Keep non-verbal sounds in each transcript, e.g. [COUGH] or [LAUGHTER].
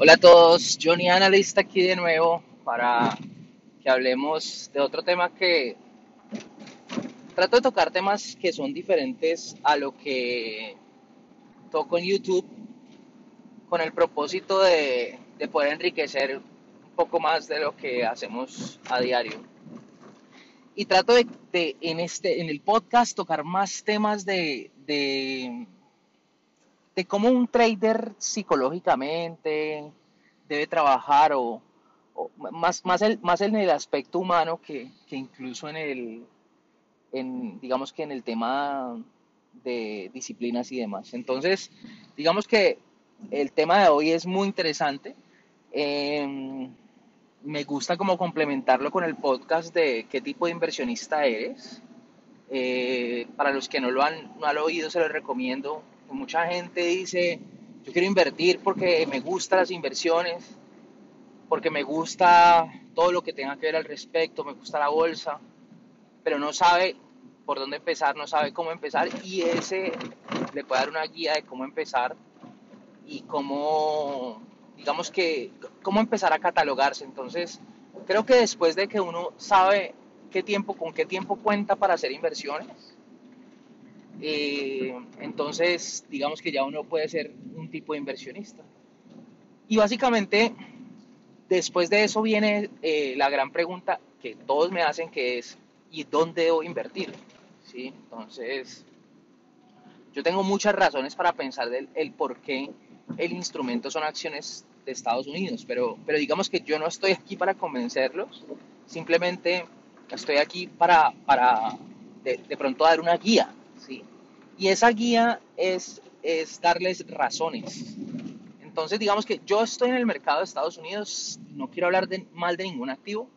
Hola a todos, Johnny Analista aquí de nuevo para que hablemos de otro tema que trato de tocar temas que son diferentes a lo que toco en YouTube con el propósito de, de poder enriquecer un poco más de lo que hacemos a diario. Y trato de, en, este, en el podcast tocar más temas de, de de cómo un trader psicológicamente debe trabajar o, más, más, el, más en el aspecto humano que, que, incluso en el, en, digamos que en el tema de disciplinas y demás. Entonces, digamos que el tema de hoy es muy interesante. Eh, me gusta como complementarlo con el podcast de qué tipo de inversionista eres. Eh, para los que no lo han, no han oído, se lo recomiendo Mucha gente dice, yo quiero invertir porque me gustan las inversiones, porque me gusta todo lo que tenga que ver al respecto, me gusta la bolsa, pero no sabe por dónde empezar, no sabe cómo empezar y ese le puede dar una guía de cómo empezar y cómo, digamos que, cómo empezar a catalogarse. Entonces, creo que después de que uno sabe qué tiempo, con qué tiempo cuenta para hacer inversiones, eh, entonces, digamos que ya uno puede ser un tipo de inversionista. Y básicamente, después de eso viene eh, la gran pregunta que todos me hacen, que es, ¿y dónde debo invertir? ¿Sí? Entonces, yo tengo muchas razones para pensar del el por qué el instrumento son acciones de Estados Unidos, pero, pero digamos que yo no estoy aquí para convencerlos, simplemente estoy aquí para, para de, de pronto dar una guía. Y esa guía es, es darles razones. Entonces, digamos que yo estoy en el mercado de Estados Unidos, no quiero hablar mal de ningún activo,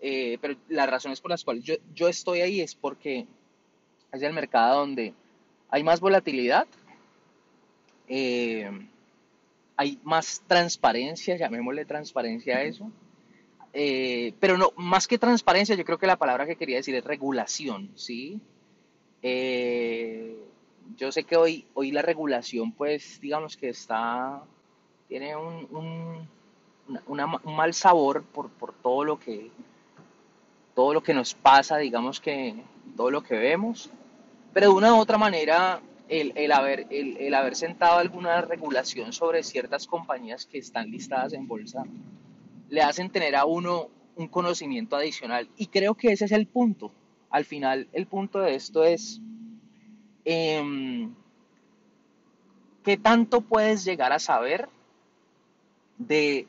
eh, pero las razones por las cuales yo, yo estoy ahí es porque es el mercado donde hay más volatilidad, eh, hay más transparencia, llamémosle transparencia a eso, eh, pero no, más que transparencia, yo creo que la palabra que quería decir es regulación, ¿sí? Eh, yo sé que hoy, hoy la regulación, pues, digamos que está, tiene un, un, una, un mal sabor por, por, todo lo que, todo lo que nos pasa, digamos que todo lo que vemos, pero de una u otra manera, el, el haber, el, el haber sentado alguna regulación sobre ciertas compañías que están listadas en bolsa, le hacen tener a uno un conocimiento adicional. Y creo que ese es el punto al final el punto de esto es eh, qué tanto puedes llegar a saber de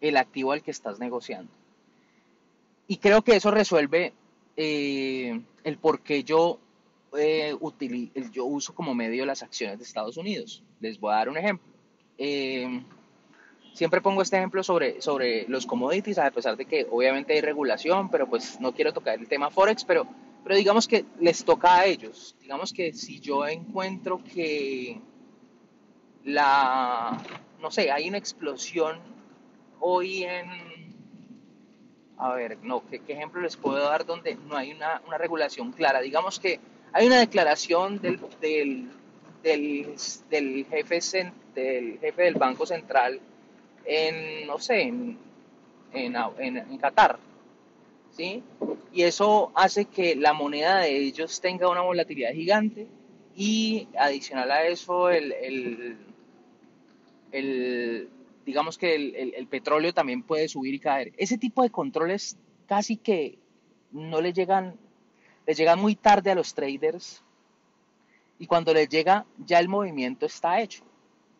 el activo al que estás negociando. Y creo que eso resuelve eh, el por qué yo, eh, yo uso como medio las acciones de Estados Unidos. Les voy a dar un ejemplo. Eh, siempre pongo este ejemplo sobre, sobre los commodities, a pesar de que obviamente hay regulación, pero pues no quiero tocar el tema Forex, pero, pero digamos que les toca a ellos. Digamos que si yo encuentro que la, no sé, hay una explosión hoy en, a ver, no, ¿qué, ejemplo les puedo dar donde no hay una, una regulación clara? Digamos que hay una declaración del, del, del, del jefe, del jefe del Banco Central en, no sé, en, en, en Qatar. ¿Sí? Y eso hace que la moneda de ellos tenga una volatilidad gigante y adicional a eso el, el, digamos que el, el, petróleo también puede subir y caer. Ese tipo de controles casi que no le llegan, les llegan muy tarde a los traders y cuando les llega ya el movimiento está hecho.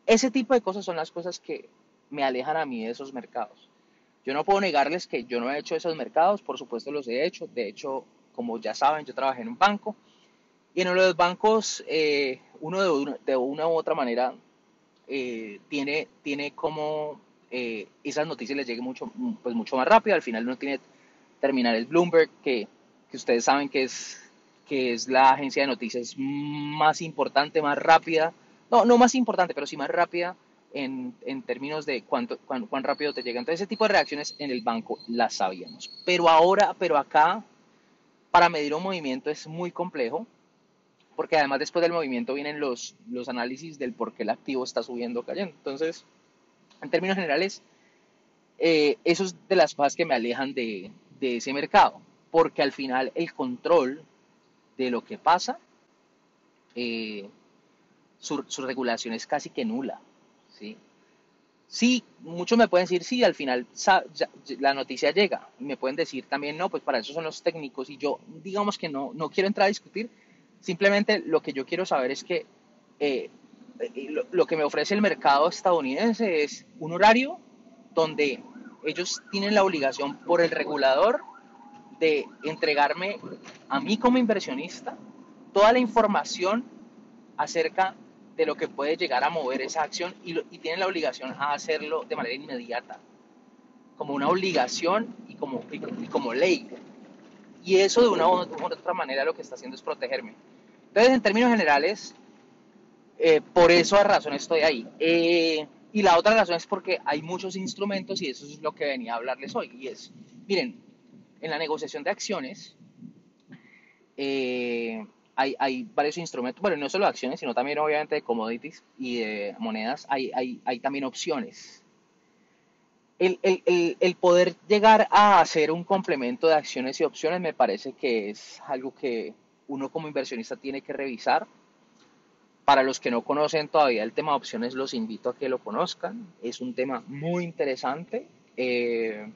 Ese tipo de cosas son las cosas que me alejan a mí de esos mercados. Yo no puedo negarles que yo no he hecho esos mercados, por supuesto los he hecho. De hecho, como ya saben, yo trabajé en un banco y en los bancos eh, uno de una, de una, u otra manera eh, tiene, tiene como eh, esas noticias les lleguen mucho, pues mucho más rápido. Al final uno tiene terminar el Bloomberg, que, que ustedes saben que es, que es la agencia de noticias más importante, más rápida. No, no más importante, pero sí más rápida en, términos de cuánto, cuán, cuán, rápido te llega. Entonces, ese tipo de reacciones en el banco las sabíamos. Pero ahora, pero acá, para medir un movimiento es muy complejo, porque además después del movimiento vienen los, los análisis del por qué el activo está subiendo o cayendo. Entonces, En términos generales, eh, eso es de las cosas que me alejan de, de ese mercado, porque al final el control de lo que pasa, eh, su, su, regulación es casi que nula. ¿Sí? sí, muchos me pueden decir, sí, al final la noticia llega. Me pueden decir también, no, pues para eso son los técnicos. Y yo, digamos que no, no quiero entrar a discutir. Simplemente lo que yo quiero saber es que eh, eh, lo, lo, que me ofrece el mercado estadounidense es un horario donde ellos tienen la obligación por el regulador de entregarme a mí como inversionista toda la información acerca de lo que puede llegar a mover esa acción y, y tienen la obligación a hacerlo de manera inmediata, como una obligación y como, y como ley. Y eso de una u otra manera lo que está haciendo es protegerme. Entonces, en términos generales, eh, por esa razón estoy ahí. Eh, y la otra razón es porque hay muchos instrumentos y eso es lo que venía a hablarles hoy. Y es, miren, en la negociación de acciones, eh, hay, hay, varios instrumentos, bueno, no solo acciones, sino también obviamente de commodities y de monedas, hay, hay, hay también opciones. El, el, el, poder llegar a hacer un complemento de acciones y opciones me parece que es algo que uno como inversionista tiene que revisar. Para los que no conocen todavía el tema de opciones, los invito a que lo conozcan. Es un tema muy interesante. Eh,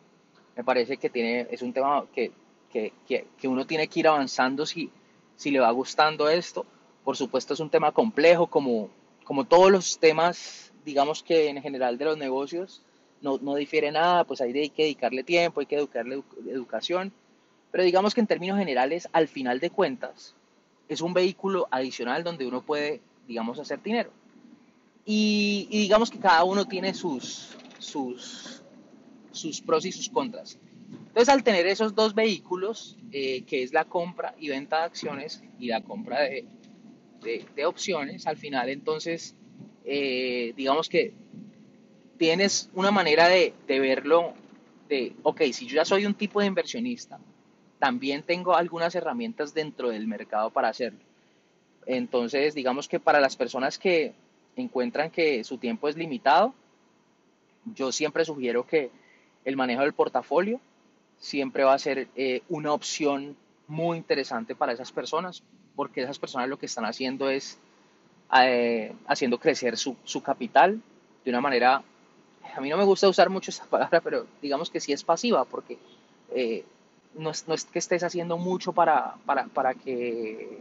me parece que tiene, es un tema que, que, que, que uno tiene que ir avanzando si, si le va gustando esto. Por supuesto es un tema complejo como, como todos los temas, digamos que en general de los negocios, no, no difiere nada, pues hay, hay que dedicarle tiempo, hay que educarle educación, pero digamos que en términos generales, al final de cuentas, es un vehículo adicional donde uno puede, digamos, hacer dinero. Y, digamos que cada uno tiene sus, sus pros y sus contras. Entonces, al tener esos dos vehículos, eh, que es la compra y venta de acciones y la compra de, de, opciones, al final entonces, eh, digamos que tienes una manera de, de, verlo, de, ok, si yo ya soy un tipo de inversionista, también tengo algunas herramientas dentro del mercado para hacerlo. Entonces, digamos que para las personas que encuentran que su tiempo es limitado, yo siempre sugiero que el manejo del portafolio siempre va a ser eh, una opción muy interesante para esas personas, porque esas personas lo que están haciendo es eh, haciendo crecer su, su, capital de una manera, a mí no me gusta usar mucho esa [LAUGHS] palabra, pero digamos que sí es pasiva, porque eh, no, es, no, es, que estés haciendo mucho para, para, para, que,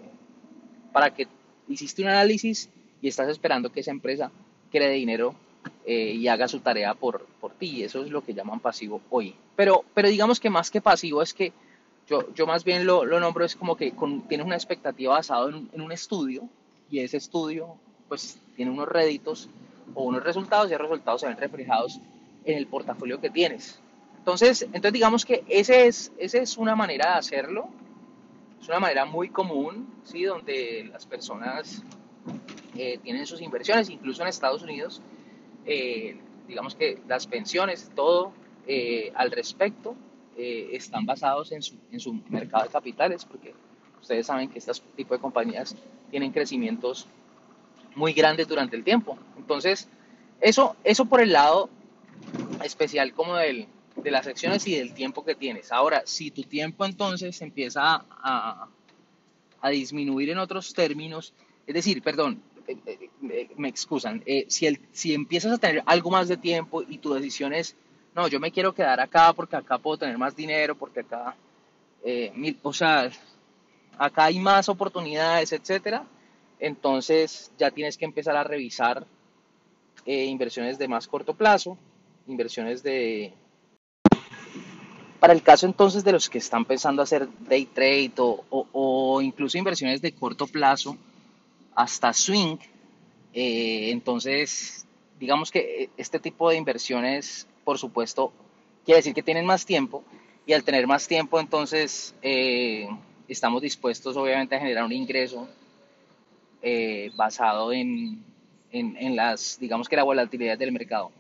para que hiciste un análisis y estás esperando que esa empresa cree dinero eh, y haga su tarea por, por ti. Eso es lo que llaman pasivo hoy. Pero, pero digamos que más que pasivo es que yo, yo más bien lo, lo nombro es como que con, tienes una expectativa basada en, en, un estudio y ese estudio pues tiene unos réditos o unos resultados y esos resultados se ven reflejados en el portafolio que tienes. Entonces, entonces digamos que ese es, esa es una manera de hacerlo, es una manera muy común, ¿sí? donde las personas eh, tienen sus inversiones, incluso en Estados Unidos, eh, digamos que las pensiones, todo eh, al respecto, eh, están basados en su, en su, mercado de capitales, porque ustedes saben que este tipo de compañías tienen crecimientos muy grandes durante el tiempo. Entonces, eso, eso por el lado especial como del, de las acciones y del tiempo que tienes. Ahora, si tu tiempo entonces empieza a, a disminuir en otros términos, es decir, perdón, me excusan, eh, si, el, si empiezas a tener algo más de tiempo y tu decisión es, no, yo me quiero quedar acá porque acá puedo tener más dinero, porque acá, eh, o sea, acá hay más oportunidades, etcétera, entonces ya tienes que empezar a revisar eh, inversiones de más corto plazo, inversiones de... Para el caso entonces de los que están pensando hacer day trade o, o incluso inversiones de corto plazo, hasta swing. Eh, entonces, digamos que este tipo de inversiones, por supuesto, quiere decir que tienen más tiempo y al tener más tiempo, entonces eh, estamos dispuestos obviamente a generar un ingreso eh, basado en, en, en, las, digamos que la volatilidad del mercado.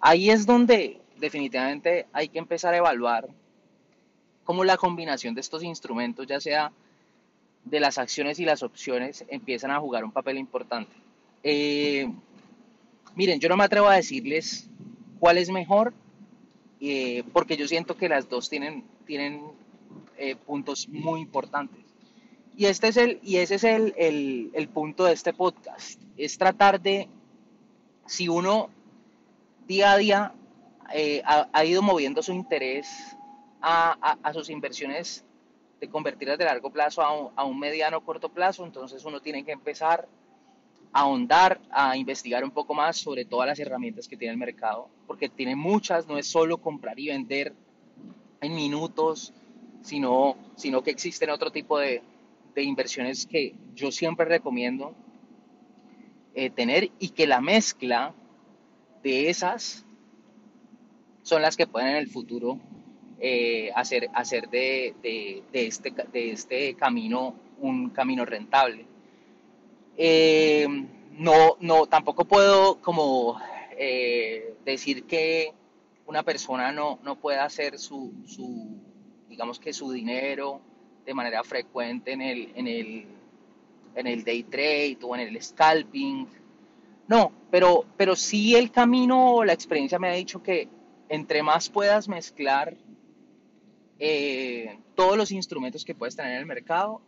Ahí es donde definitivamente hay que empezar a evaluar cómo la combinación de estos instrumentos, ya sea de las acciones y las opciones empiezan a jugar un papel importante. Eh, miren, yo no me atrevo a decirles cuál es mejor, eh, porque yo siento que las dos tienen, tienen eh, puntos muy importantes. Y, este es el, y ese es el, el, el punto de este podcast, es tratar de, si uno día a día ha, ido moviendo su interés a, a, sus inversiones de convertirlas de largo plazo a un, a un mediano corto plazo, entonces uno tiene que empezar a ahondar, a investigar un poco más sobre todas las herramientas que tiene el mercado, porque tiene muchas, no es solo comprar y vender en minutos, sino, sino que existen otro tipo de, de inversiones que yo siempre recomiendo eh, tener y que la mezcla de esas son las que pueden en el futuro eh, hacer, hacer de, de, este, de este camino un camino rentable. Eh, no, no, tampoco puedo como eh, decir que una persona no, no pueda hacer su, su, digamos que su dinero de manera frecuente en el, en el, en el day trade o en el scalping. No, pero, pero sí el camino, la experiencia me ha dicho que entre más puedas mezclar eh, todos los instrumentos que puedes tener en el mercado,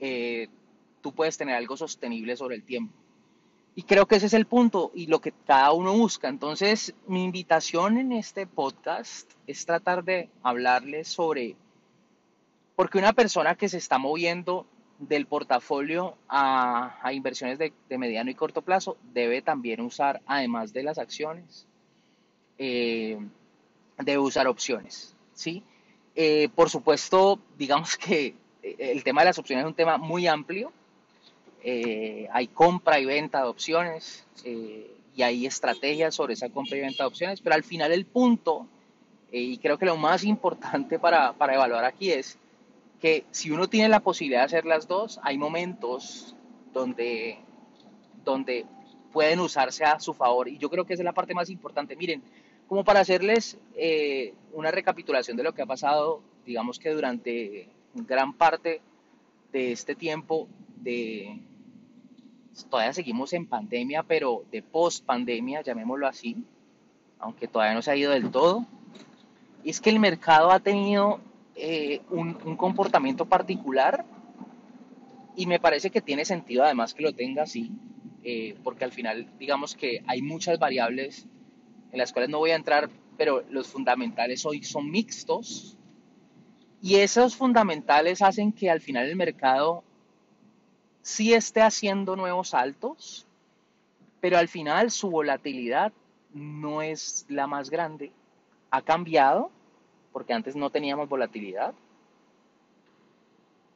eh, tú puedes tener algo sostenible sobre el tiempo. Y creo que ese es el punto y lo que cada uno busca. Entonces, mi invitación en este podcast es tratar de hablarles sobre por qué una persona que se está moviendo del portafolio a, a inversiones de, de, mediano y corto plazo debe también usar, además de las acciones, eh, debe usar opciones. ¿sí? Eh, por supuesto, digamos que el tema de las opciones es un tema muy amplio eh, hay compra y venta de opciones eh, y hay estrategias sobre esa compra y venta de opciones, pero al final el punto, eh, y creo que lo más importante para, para evaluar aquí es que si uno tiene la posibilidad de hacer las dos, hay momentos donde, donde pueden usarse a su favor y yo creo que esa es la parte más importante. Miren, como para hacerles eh, una recapitulación de lo que ha pasado, digamos que durante gran parte de este tiempo de, todavía seguimos en pandemia, pero de post pandemia, llamémoslo así, aunque todavía no se ha ido del todo, es que el mercado ha tenido eh, un, un, comportamiento particular y me parece que tiene sentido además que lo tenga así, eh, porque al final digamos que hay muchas variables en las cuales no voy a entrar, pero los fundamentales hoy son mixtos y esos fundamentales hacen que al final el mercado sí esté haciendo nuevos saltos, pero al final su volatilidad no es la más grande. Ha cambiado, porque antes no teníamos volatilidad.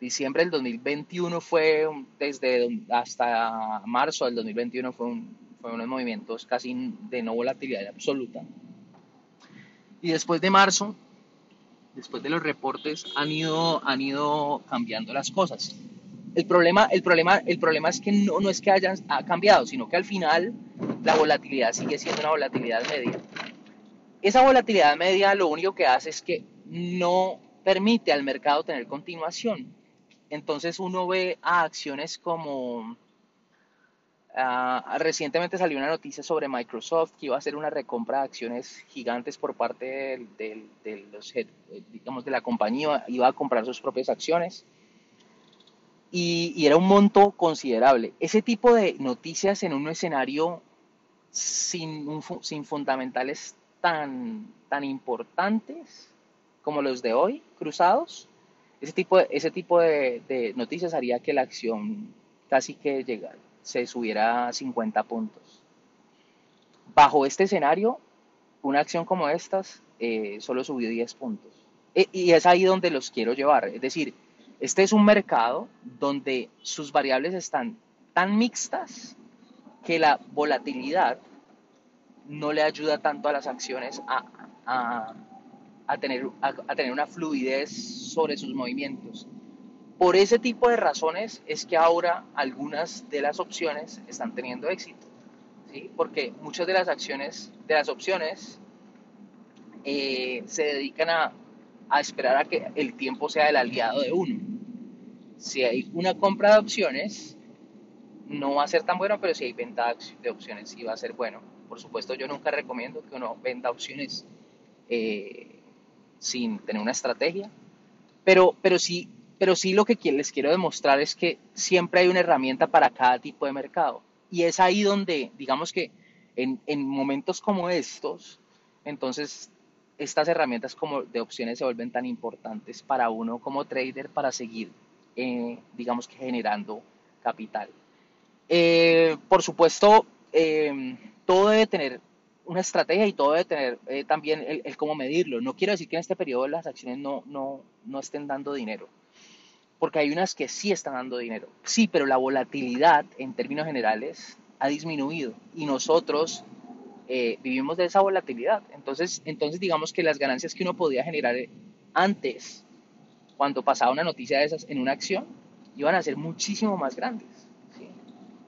Diciembre del 2021 fue, desde hasta marzo del 2021 fue, un, fue unos movimientos casi de no volatilidad absoluta. Y después de marzo, después de los reportes, han ido, han ido cambiando las cosas. El problema, el problema, el problema es que no, no es que hayan ha cambiado, sino que al final la volatilidad sigue siendo una volatilidad media. Esa volatilidad media lo único que hace es que no permite al mercado tener continuación. Entonces uno ve a acciones como Uh, recientemente salió una noticia sobre Microsoft que iba a hacer una recompra de acciones gigantes por parte de, los, digamos, de la compañía, iba a comprar sus propias acciones. Y, era un monto considerable. Ese tipo de noticias en un escenario sin, un, sin fundamentales tan, tan importantes como los de hoy, cruzados, ese tipo, de, ese tipo de, de noticias haría que la acción casi que llegara, se subiera a 50 puntos. Bajo este escenario, una acción como estas eh, solo subió 10 puntos. E, y es ahí donde los quiero llevar. Es decir, este es un mercado donde sus variables están tan mixtas que la volatilidad no le ayuda tanto a las acciones a, tener una fluidez sobre sus movimientos. Por ese tipo de razones es que ahora algunas de las opciones están teniendo éxito, ¿sí? porque muchas de las acciones, de las opciones, eh, se dedican a esperar a que el tiempo sea el aliado de uno. Si hay una compra de opciones, no va a ser tan bueno, pero si hay venta de opciones, sí va a ser bueno. Por supuesto, yo nunca recomiendo que uno venda opciones eh, sin tener una estrategia, pero, pero, sí, pero sí lo que les quiero demostrar es que siempre hay una herramienta para cada tipo de mercado. Y es ahí donde, digamos que en, en momentos como estos, entonces estas herramientas como de opciones se vuelven tan importantes para uno como trader para seguir, eh, digamos que generando capital. Eh, por supuesto, eh, todo debe tener una estrategia y todo debe tener también el, cómo medirlo. No quiero decir que en este periodo las acciones no, no, no estén dando dinero, porque hay unas que sí están dando dinero. Sí, pero la volatilidad en términos generales ha disminuido y nosotros eh, vivimos de esa volatilidad. Entonces, entonces, digamos que las ganancias que uno podía generar antes, cuando pasaba una noticia de esas en una acción, iban a ser muchísimo más grandes.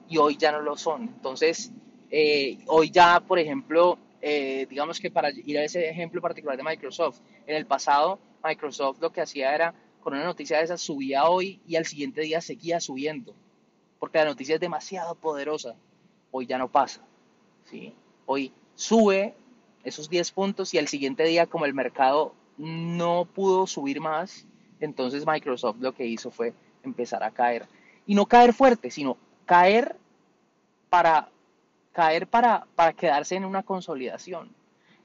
Y hoy ya no lo son. Entonces, eh, hoy ya, por ejemplo, eh, digamos que para ir a ese ejemplo particular de Microsoft, en el pasado Microsoft lo que hacía era, con una noticia de esas, subía hoy y al siguiente día seguía subiendo, porque la noticia es demasiado poderosa. Hoy ya no pasa. ¿sí? hoy sube esos 10 puntos y al siguiente día como el mercado no pudo subir más, entonces Microsoft lo que hizo fue empezar a caer. Y no caer fuerte, sino caer para, caer para, para quedarse en una consolidación.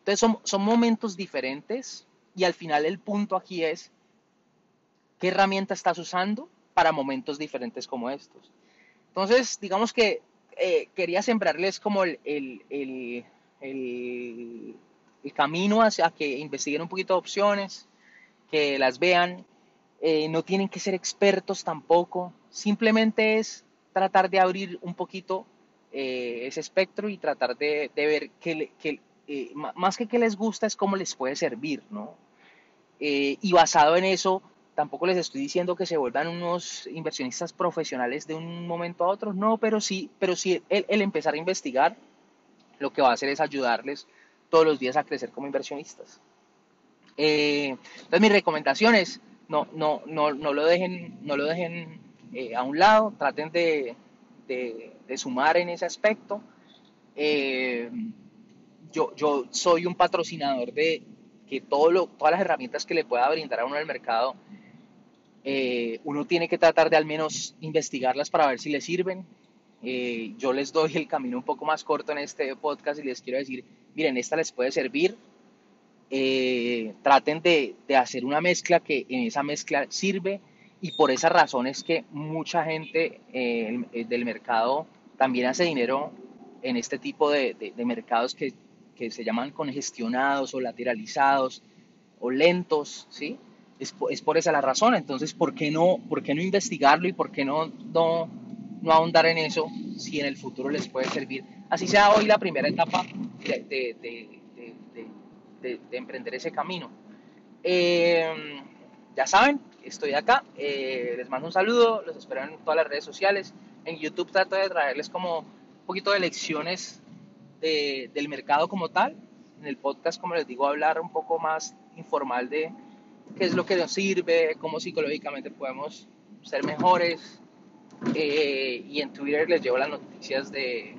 Entonces son, son momentos diferentes y al final el punto aquí es qué herramienta estás usando para momentos diferentes como estos. Entonces, digamos que eh, quería sembrarles como el, el, el, camino hacia que investiguen un poquito de opciones, que las vean. Eh, no tienen que ser expertos tampoco, simplemente es tratar de abrir un poquito eh, ese espectro y tratar de, de ver que, que más que que les gusta es cómo les puede servir, ¿no? y basado en eso, tampoco les estoy diciendo que se vuelvan unos inversionistas profesionales de un momento a otro, no, pero sí, pero sí el, empezar a investigar lo que va a hacer es ayudarles todos los días a crecer como inversionistas. Eh, entonces mis recomendaciones, no, no, no, no lo dejen, no lo dejen eh, a un lado, traten de, de, sumar en ese aspecto. Eh, yo, yo soy un patrocinador de que todo lo, todas las herramientas que le pueda brindar a uno el mercado eh, uno tiene que tratar de al menos investigarlas para ver si le sirven. Eh, yo les doy el camino un poco más corto en este podcast y les quiero decir, miren, esta les puede servir. Eh, traten de, hacer una mezcla que en esa mezcla sirve y por esa razón es que mucha gente del mercado también hace dinero en este tipo de, mercados que, se llaman congestionados o lateralizados o lentos, ¿sí? Es, es, por esa la razón. Entonces, ¿por qué no, por qué no investigarlo y por qué no, no, no ahondar en eso si en el futuro les puede servir? Así sea hoy la primera etapa de, de, de, de emprender ese camino. Eh, ya saben, estoy acá. Eh, les mando un saludo, los espero en todas las redes sociales. En YouTube trato de traerles como un poquito de lecciones del mercado como tal. En el podcast, como les digo, hablar un poco más informal de, qué es lo que nos sirve, cómo psicológicamente podemos ser mejores. Eh, y en Twitter les llevo las noticias de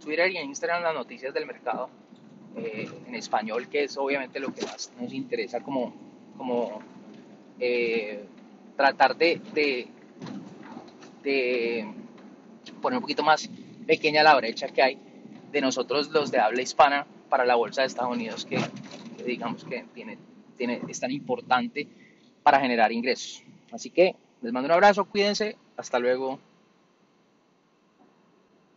Twitter y en Instagram las noticias del mercado eh, en español, que es obviamente lo que más nos interesa como, como eh, tratar de, de, de, poner un poquito más pequeña la brecha que hay de nosotros los de habla hispana para la bolsa de Estados Unidos que, que digamos que tiene es tan importante para generar ingresos. Así que les mando un abrazo, cuídense, hasta luego.